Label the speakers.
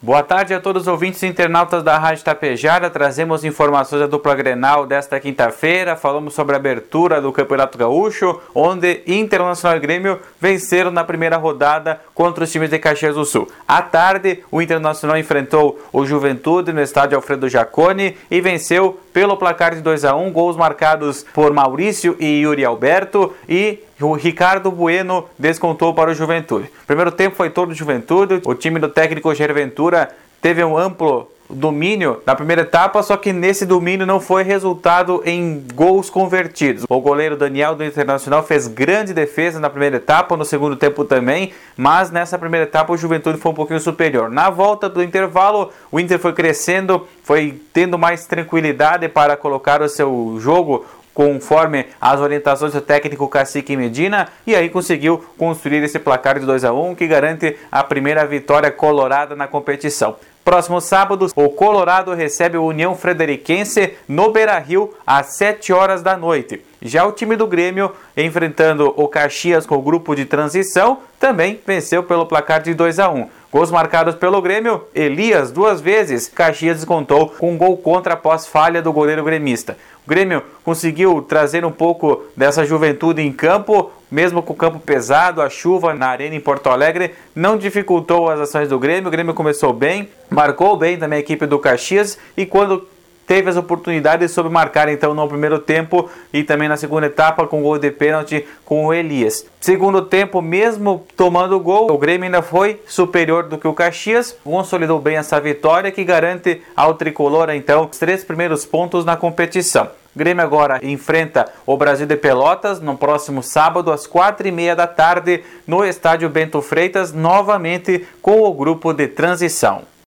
Speaker 1: Boa tarde a todos os ouvintes e internautas da Rádio Tapejara. Trazemos informações da dupla Grenal desta quinta-feira. Falamos sobre a abertura do Campeonato Gaúcho, onde Internacional e Grêmio venceram na primeira rodada contra os times de Caxias do Sul. À tarde, o Internacional enfrentou o Juventude no estádio Alfredo Jaconi e venceu pelo placar de 2 a 1, gols marcados por Maurício e Yuri Alberto e o Ricardo Bueno descontou para o Juventude. O primeiro tempo foi todo Juventude, o time do técnico Jair Ventura teve um amplo domínio na primeira etapa, só que nesse domínio não foi resultado em gols convertidos. O goleiro Daniel do Internacional fez grande defesa na primeira etapa, no segundo tempo também, mas nessa primeira etapa o Juventude foi um pouquinho superior. Na volta do intervalo, o Inter foi crescendo, foi tendo mais tranquilidade para colocar o seu jogo conforme as orientações do técnico Cacique Medina e aí conseguiu construir esse placar de 2 a 1 que garante a primeira vitória colorada na competição. Próximo sábado, o Colorado recebe o União Frederiquense no Beira-Rio às 7 horas da noite. Já o time do Grêmio, enfrentando o Caxias com o grupo de transição, também venceu pelo placar de 2 a 1. Gols marcados pelo Grêmio, Elias duas vezes, Caxias descontou com um gol contra após falha do goleiro gremista. O Grêmio conseguiu trazer um pouco dessa juventude em campo, mesmo com o campo pesado, a chuva na arena em Porto Alegre não dificultou as ações do Grêmio. O Grêmio começou bem, marcou bem também a equipe do Caxias e quando teve as oportunidades soube marcar então no primeiro tempo e também na segunda etapa com gol de pênalti com o Elias. Segundo tempo, mesmo tomando o gol, o Grêmio ainda foi superior do que o Caxias, consolidou bem essa vitória que garante ao tricolor então os três primeiros pontos na competição. O Grêmio agora enfrenta o Brasil de Pelotas no próximo sábado às quatro e meia da tarde no estádio Bento Freitas, novamente com o grupo de transição.